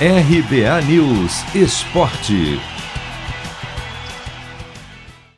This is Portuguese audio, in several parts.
RBA News Esporte.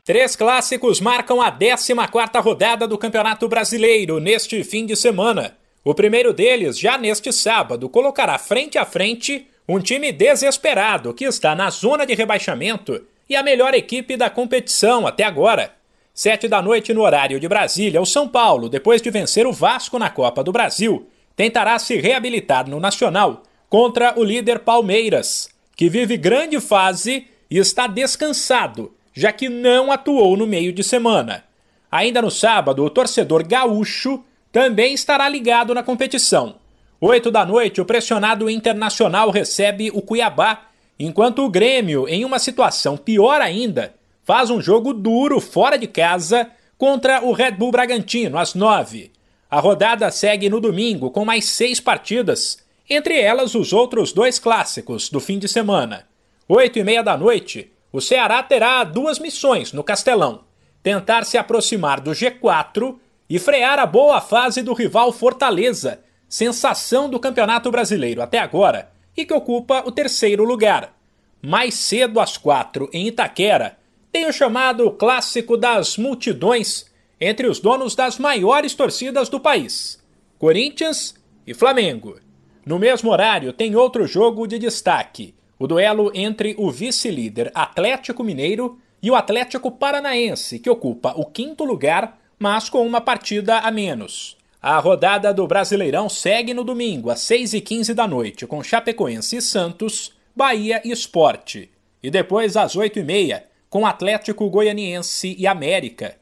Três clássicos marcam a 14 rodada do Campeonato Brasileiro neste fim de semana. O primeiro deles, já neste sábado, colocará frente a frente um time desesperado que está na zona de rebaixamento e a melhor equipe da competição até agora. Sete da noite no horário de Brasília, o São Paulo, depois de vencer o Vasco na Copa do Brasil, tentará se reabilitar no Nacional contra o líder Palmeiras, que vive grande fase e está descansado, já que não atuou no meio de semana. Ainda no sábado, o torcedor gaúcho também estará ligado na competição. Oito da noite, o pressionado Internacional recebe o Cuiabá, enquanto o Grêmio, em uma situação pior ainda, faz um jogo duro fora de casa contra o Red Bull Bragantino às nove. A rodada segue no domingo com mais seis partidas entre elas os outros dois clássicos do fim de semana. Oito e meia da noite, o Ceará terá duas missões no Castelão: tentar se aproximar do G4 e frear a boa fase do rival Fortaleza, sensação do Campeonato Brasileiro até agora e que ocupa o terceiro lugar. Mais cedo às quatro, em Itaquera, tem o chamado Clássico das Multidões entre os donos das maiores torcidas do país: Corinthians e Flamengo. No mesmo horário, tem outro jogo de destaque: o duelo entre o vice-líder Atlético Mineiro e o Atlético Paranaense, que ocupa o quinto lugar, mas com uma partida a menos. A rodada do Brasileirão segue no domingo, às 6h15 da noite, com Chapecoense e Santos, Bahia e Esporte. E depois, às 8h30, com Atlético Goianiense e América.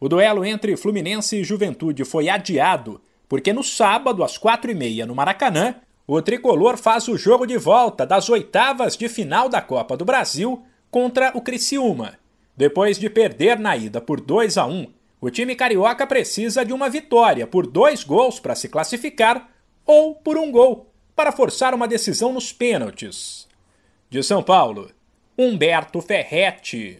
O duelo entre Fluminense e Juventude foi adiado, porque no sábado, às 4h30, no Maracanã, o tricolor faz o jogo de volta das oitavas de final da Copa do Brasil contra o Criciúma. Depois de perder na ida por 2 a 1, o time carioca precisa de uma vitória por dois gols para se classificar ou por um gol para forçar uma decisão nos pênaltis. De São Paulo, Humberto Ferretti.